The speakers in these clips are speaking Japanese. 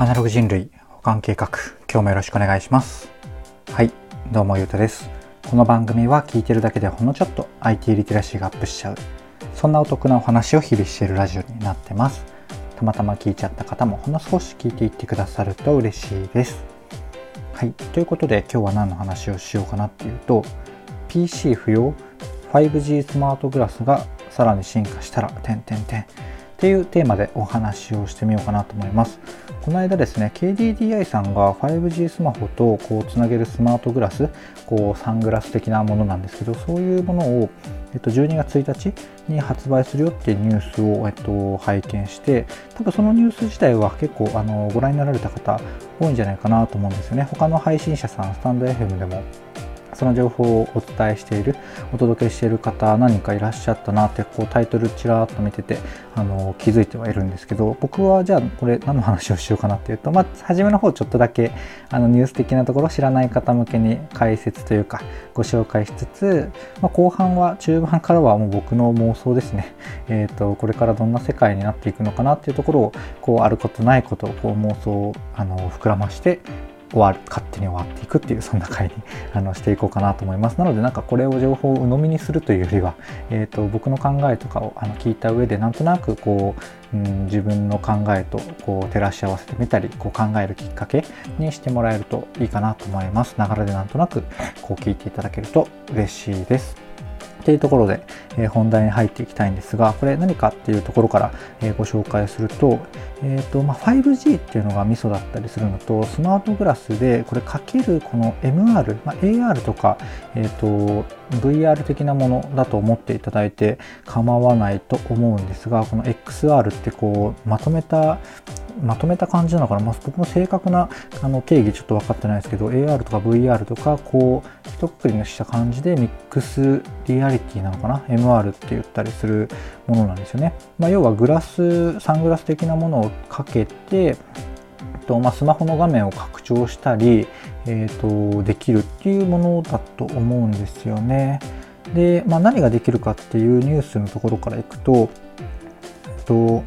アナログ人類保管計画。今日もよろしくお願いします。はいどうもゆうたです。この番組は聞いてるだけでほんのちょっと IT リテラシーがアップしちゃう。そんなお得なお話を日々しているラジオになってます。たまたま聞いちゃった方もほんの少し聞いていってくださると嬉しいです。はいということで今日は何の話をしようかなっていうと PC 不要 5G スマートグラスがさらに進化したら点点点っていうテーマでお話をしてみようかなと思います。この間ですね、KDDI さんが 5G スマホとこうつなげるスマートグラス、こうサングラス的なものなんですけど、そういうものを、えっと、12月1日に発売するよっていうニュースを、えっと、拝見して、多分そのニュース自体は結構あのご覧になられた方多いんじゃないかなと思うんですよね。他の配信者さん、スタンド FM でもその情報をお伝えしているお届けしている方何かいらっしゃったなってこうタイトルちらっと見ててあの気づいてはいるんですけど僕はじゃあこれ何の話をしようかなっていうとまあ初めの方ちょっとだけあのニュース的なところ知らない方向けに解説というかご紹介しつつ、まあ、後半は中盤からはもう僕の妄想ですね、えーと、これからどんな世界になっていくのかなっていうところをこうあることないことをこう妄想をあの膨らまして終わる勝手に終わっていくっていうそんな回に あのしていこうかなと思います。なのでなんかこれを情報を鵜呑みにするというよりは、えーと、僕の考えとかをあの聞いた上でなんとなくこう、うん、自分の考えとこう照らし合わせてみたりこう考えるきっかけにしてもらえるといいかなと思います。ながらでなんとなくこう聞いていただけると嬉しいです。っていうところで、え、本題に入っていきたいんですがこれ何かっていうところから、え、ご紹介すると,、えーとまあ、5G っていうのがミソだったりするのとスマートグラスでこれかけるこの MR、まあ、AR とか、えーと VR 的なものだと思っていただいて構わないと思うんですがこの XR ってこうまとめたまとめた感じなのかな、まあ、僕も正確なあの定義ちょっと分かってないですけど AR とか VR とかこう一括りにした感じでミックスリアリティなのかな？MR って言ったりするものなんですよね、まあ、要はグラスサングラス的なものをかけてとまあ、スマホの画面を拡張したり、えーと、できるっていうものだと思うんですよね。で、まあ、何ができるかっていうニュースのところからいくと、えっと、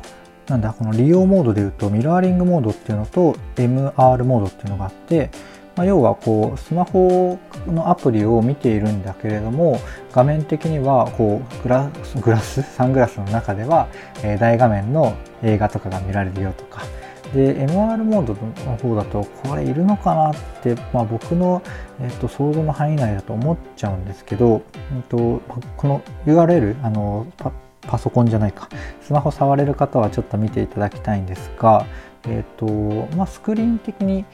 なんだこの利用モードでいうとミラーリングモードっていうのと MR モードっていうのがあって、まあ、要はこうスマホのアプリを見ているんだけれども画面的にはこうグラグラスサングラスの中では、えー、大画面の映画とかが見られるよとか。で MR モードの方だとこれいるのかなって、まあ、僕の、えっと、想像の範囲内だと思っちゃうんですけど、えっと、この URL あのパソコンじゃないか。スマホ触れる方はちょっと見ていただきたいんですが、えっ、とまあ、スクリーン的に、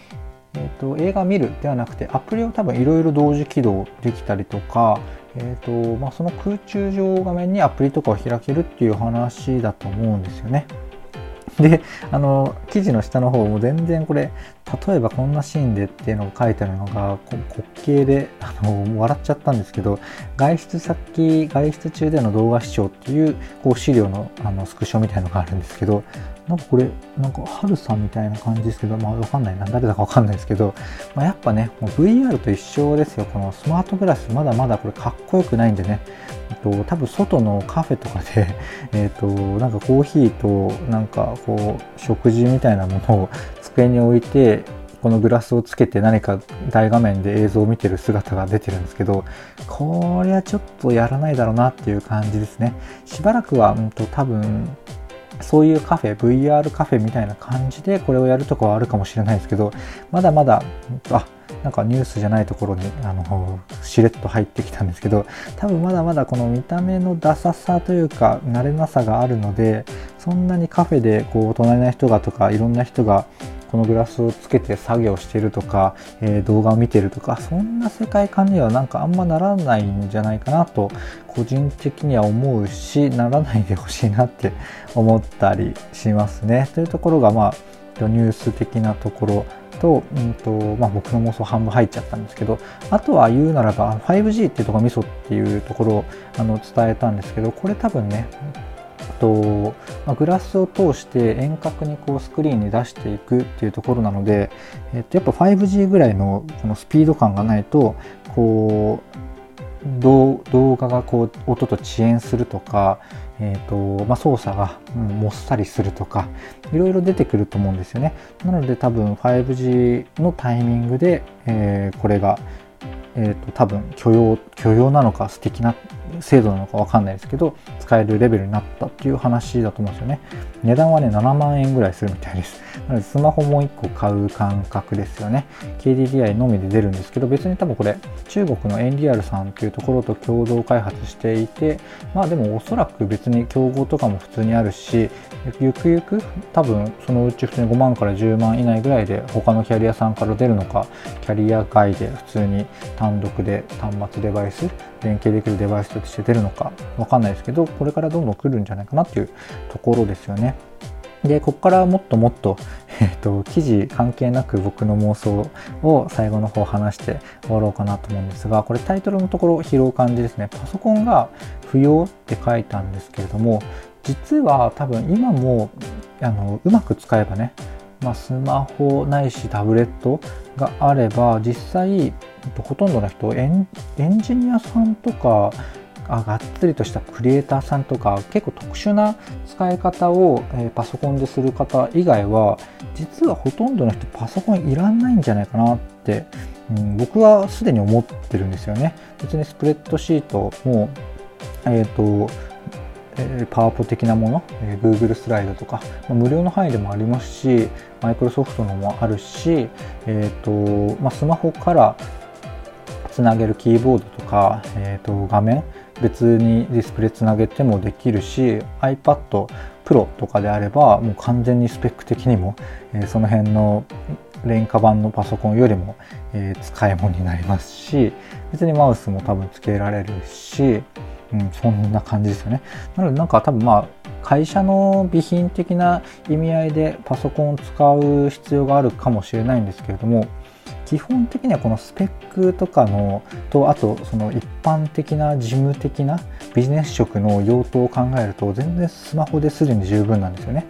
えーと、映画見るではなくてアプリを多分いろいろ同時起動できたりとか、えーとまあ、その空中上画面にアプリとかを開けるっていう話だと思うんですよね。であの記事の下の方も全然これ例えばこんなシーンでっていうのが書いてあるのが滑稽であの笑っちゃったんですけど外出先外出中での動画視聴っていうこう資料のあのスクショみたいのがあるんですけどなんかこれなんかハルさんみたいな感じですけどまあわかんないな。誰だかわかんないですけど、まあ、やっぱねもう VR と一緒ですよ。このスマートグラスまだまだこれかっこよくないんでね。と多分外のカフェとかで えっとなんかコーヒーとなんかこう食事みたいなものを机に置いてこのグラスをつけて何か大画面で映像を見てる姿が出てるんですけどこれはちょっとやらないだろうなっていう感じですね。しばらくは、うんと、多分そういうカフェ VR カフェみたいな感じでこれをやるとかはあるかもしれないですけどまだまだあなんかニュースじゃないところにあのしれっと入ってきたんですけど多分まだまだこの見た目のダサさというか慣れなさがあるのでそんなにカフェでこう隣の人がとかいろんな人がこのグラスをつけて作業してるとか、えー、動画を見てるとかそんな世界観にはなんかあんまならないんじゃないかなと個人的には思うしならないでほしいなって思ったりしますね。というところがまあニュース的なところと,、うんとまあ、僕の妄想半分入っちゃったんですけどあとは言うならば 5G っていうところミソっていうところをあの伝えたんですけどこれ多分ねとまあ、グラスを通して遠隔にこうスクリーンに出していくっていうところなので、えっと、やっぱ 5G ぐらいのこのスピード感がないとこう動画がこう音と遅延するとか、えーとまあ、操作が、もっさりするとかいろいろ出てくると思うんですよね。なので多分 5G のタイミングで、えー、これが、えーと、多分許容許容なのか素敵な精度なのか分かんないですけど使えるレベルになったっていう話だと思うんですよね。値段はね7万円ぐらいするみたいです。なのでスマホも1個買う感覚ですよね。KDDI のみで出るんですけど別に多分これ中国のエンリアルさんっていうところと共同開発していてまあでもおそらく別に競合とかも普通にあるしゆくゆく多分そのうち普通に5万から10万以内ぐらいで他のキャリアさんから出るのかキャリア外で普通に単独で端末デバイス連携できるデバイスとして出るのかわかんないですけどこれからどんどん来るんじゃないかなっていうところですよね。でここからもっともっと,、えーと、記事関係なく僕の妄想を最後の方話して終わろうかなと思うんですがこれタイトルのところ拾う感じですねパソコンが不要って書いたんですけれども実は多分今もあのうまく使えばね、まあ、スマホないしタブレットがあれば実際ほとんどの人エンジニアさんとかあがっつりとしたクリエイターさんとか結構特殊な使い方を、えー、パソコンでする方以外は実はほとんどの人パソコンいらないんじゃないかなって、うん、僕はすでに思ってるんですよね。別にスプレッドシートも、えーとえー、パワポ的なもの、えー、Google スライドとか、ま、無料の範囲でもありますしマイクロソフトのもあるし、えーとまあ、スマホからつなげるキーボードとか、えー、と画面別にディスプレイつなげてもできるし iPad Pro とかであればもう完全にスペック的にも、えー、その辺の廉価版のパソコンよりも、えー、使い物になりますし別にマウスも多分つけられるし、うん、そんな感じですよね。なのでなんか多分まあ会社の備品的な意味合いでパソコンを使う必要があるかもしれないんですけれども基本的にはこのスペックとかのとあとその一般的な事務的なビジネス職の用途を考えると全然スマホですでに十分なんですよね。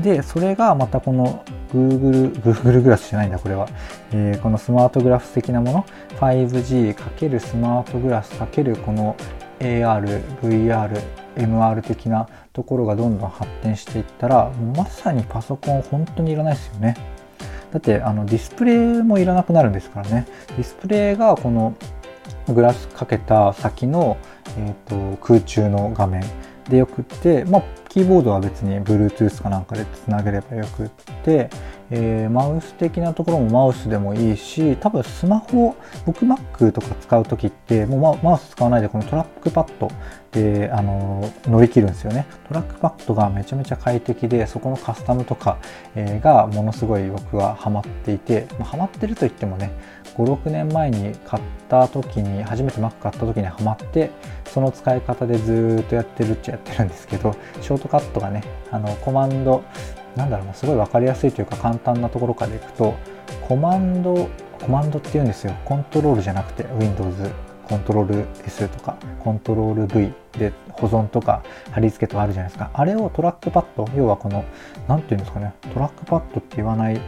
でそれがまたこの Google, Google グラスじゃないんだこれは、えー、このスマートグラフ的なもの 5G× スマートグラス×この AR、VR、MR 的なところがどんどん発展していったらまさにパソコン本当にいらないですよね。だってあのディスプレイもいらなくなるんですからね。ディスプレイがこのグラスかけた先の、えーと、空中の画面。でよくって、まあ、キーボードは別に Bluetooth かなんかでつなげればよくって、えー、マウス的なところもマウスでもいいし多分スマホ僕 Mac とか使う時ってもうマウス使わないでこのトラックパッドであの乗り切るんですよね。トラックパッドがめちゃめちゃ快適でそこのカスタムとか、えー、がものすごい僕はハマっていて、ハマってると言ってもね56年前に買った時に初めて Mac 買った時にハマってその使い方でずっとやってるっちゃやってるんですけどショートカットがねあのコマンドなんだろうなすごい分かりやすいというか簡単なところからいくとコマンドコマンドっていうんですよ。コントロールじゃなくて Windows コントロール S とかコントロール V で保存とか貼り付けとかあるじゃないですか。あれをトラックパッド要はこの何て言うんですかね。トラックパッドって言わない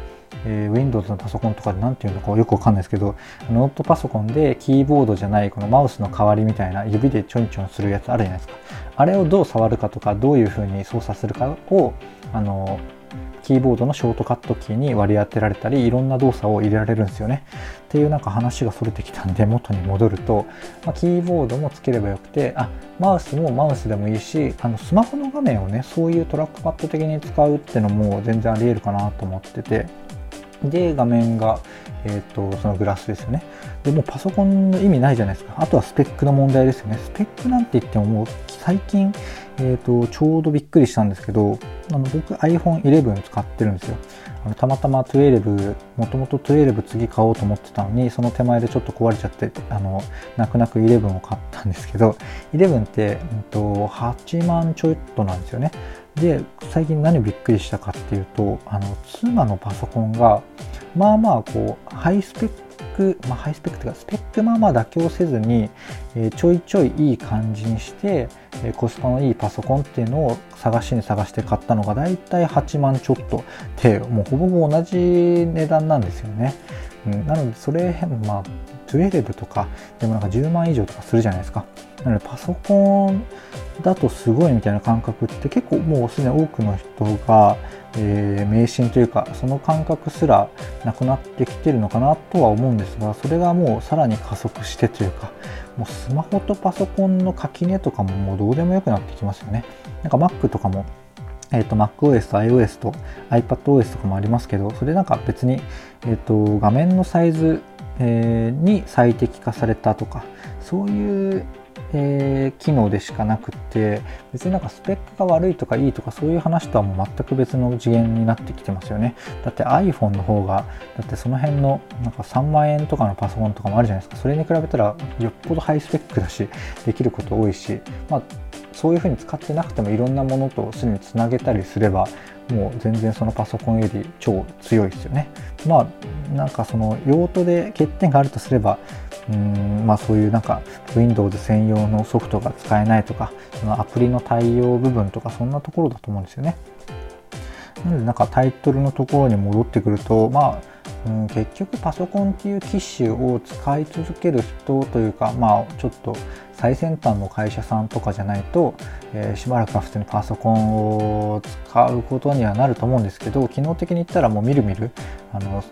えー、Windows のパソコンとかで何て言うのかよくわかんないですけどノートパソコンでキーボードじゃないこのマウスの代わりみたいな指でちょんちょんするやつあるじゃないですか。あれをどう触るかとかどういうふうに操作するかをあのキーボードのショートカットキーに割り当てられたりいろんな動作を入れられるんですよね。っていうなんか話がそれてきたんで元に戻ると、まあ、キーボードもつければよくてあマウスもマウスでもいいしあのスマホの画面をねそういうトラックパッド的に使うってのも全然ありえるかなと思っててで画面が、えーと、そのグラスですよね。でもパソコンの意味ないじゃないですか。あとはスペックの問題ですよね。スペックなんて言ってももう最近、えーと、ちょうどびっくりしたんですけどあの僕 iPhone11 使ってるんですよ。あのたまたま12もともと12次買おうと思ってたのにその手前でちょっと壊れちゃってあの泣く泣く11を買ったんですけど11って、うんと、と8万ちょっとなんですよね。で最近何びっくりしたかっていうとあの妻のパソコンがまあまあこうハイスペック、まあ、ハイスペックというかスペックまあまあ妥協せずに、え、ちょいちょいいい感じにして、え、コスパのいいパソコンっていうのを探しに探して買ったのがだいたい8万ちょっとでもうほぼほぼ同じ値段なんですよね。うん、なのでそれまあ12とかでもなんか10万以上とかするじゃないですかなのでパソコンだとすごいみたいな感覚って結構もうすでに多くの人が、えー、迷信というかその感覚すらなくなってきてるのかなとは思うんですがそれがもうさらに加速してというかもうスマホとパソコンの垣根とかももうどうでもよくなってきますよね。なんか Mac とかもえーと、MacOS と iOS と iPadOS とかもありますけどそれなんか別に、えーと、画面のサイズ、えー、に最適化されたとかそういうえー、機能でしかなくて別になんかスペックが悪いとかいいとかそういう話とはもう全く別の次元になってきてますよねだって iPhone の方がだってその辺のなんか3万円とかのパソコンとかもあるじゃないですかそれに比べたらよっぽどハイスペックだしできること多いしまあそういうふうに使ってなくてもいろんなものとすでにつなげたりすればもう全然そのパソコンより超強いですよね。まあなんかその用途で欠点があるとすればうんまあそういうなんか Windows 専用のソフトが使えないとかそのアプリの対応部分とかそんなところだと思うんですよね。なのでなんかタイトルのところに戻ってくるとまあうん、結局パソコンっていう機種を使い続ける人というかまあちょっと最先端の会社さんとかじゃないと、えー、しばらくは普通にパソコンを使うことにはなると思うんですけど機能的に言ったらもうみるみるあの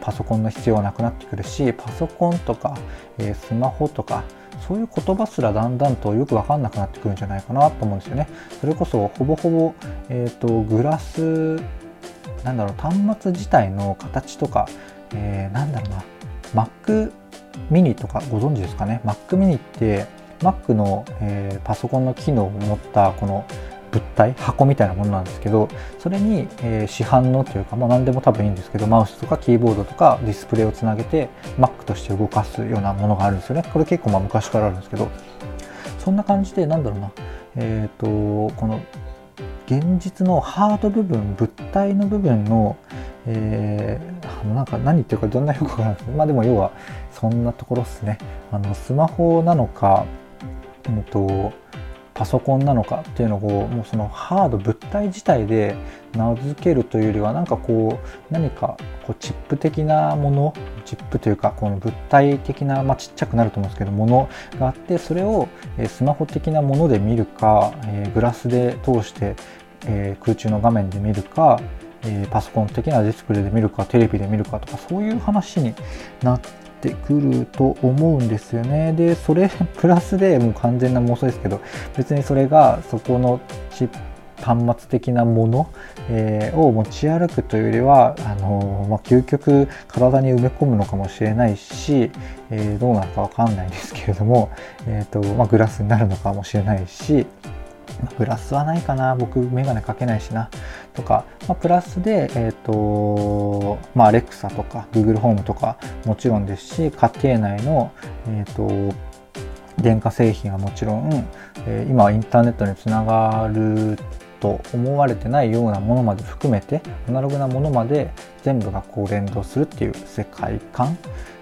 パソコンの必要はなくなってくるしパソコンとか、えー、スマホとかそういう言葉すらだんだんとよく分かんなくなってくるんじゃないかなと思うんですよね。それこそほぼほぼ、えーと、グラスなんだろう端末自体の形とか、えー、なんだろうな Mac mini とかご存知ですかね？Mac mini って Mac の、えー、パソコンの機能を持ったこの物体箱みたいなものなんですけどそれに、えー、市販のというか、まあ、何でも多分いいんですけどマウスとかキーボードとかディスプレイをつなげて Mac として動かすようなものがあるんですよね。これ結構まあ昔からあるんですけどそんな感じでなんだろうなえっ、ー、とこの現実のハード部分物体の部分の、えー、なんか何言ってるかどんなよくわからないです。まあでも要はそんなところですね。あのスマホなのか、うんとパソコンなのかっていうのをもうそのハード物体自体で名付けるというよりはなんかこう何かこうチップ的なものチップというかこの物体的な、まあ、ちっちゃくなると思うんですけどものがあってそれをスマホ的なもので見るか、えグラスで通して、え空中の画面で見るかえパソコン的なディスプレイで見るかテレビで見るかとかそういう話になっってくると思うんですよね。で、それ プラスでもう完全な妄想ですけど、別にそれがそこのチ端末的なもの、えー、を持ち歩くというよりはあのー、まあ、究極体に埋め込むのかもしれないし、えー、どうなるかわかんないですけれども、えーとまあ、グラスになるのかもしれないし、グラスはないかな僕メガネかけないしなとか、まあ、プラスで、え、ー、とまあ、アレクサとか Google ホームとかもちろんですし家庭内の、えっ、ー、と電化製品はもちろん、えー、今はインターネットにつながると思われてないようなものまで含めてアナログなものまで全部がこう連動するっていう世界観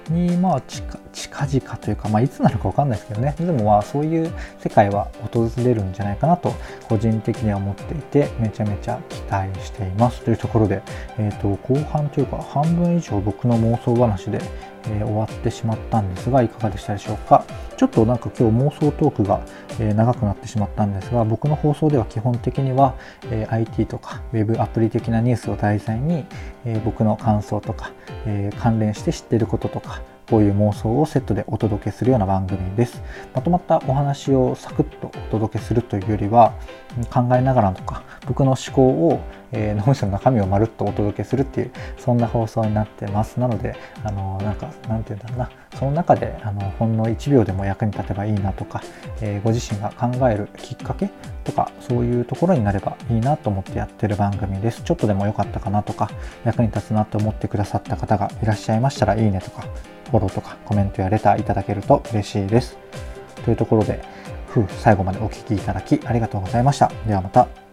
にまあ近々というか、まあ、いつなるか分かんないですけどね。でもまあそういう世界は訪れるんじゃないかなと個人的には思っていてめちゃめちゃ期待しています。というところで、えー、と後半というか半分以上僕の妄想話で、え、終わってしまったんですがいかがでしたでしょうか？ちょっとなんか今日妄想トークが、え、長くなってしまったんですが僕の放送では基本的には、え、IT とか Web アプリ的なニュースを題材に、え僕の感想とか、え関連して知ってることとかこういう妄想をセットでお届けするような番組です。まとまったお話をサクッとお届けするというよりは考えながらとか僕の思考を、えー、脳みその中身をまるっとお届けするっていうそんな放送になってますなのであのなんかなんて言うんだろうなその中であのほんの1秒でも役に立てばいいなとか、えー、ご自身が考えるきっかけとかそういうところになればいいなと思ってやってる番組です。ちょっとでも良かったかなとか役に立つなと思ってくださった方がいらっしゃいましたらいいねとかフォローとかコメントやレターいただけると嬉しいです。というところで最後までお聴きいただきありがとうございました。ではまた。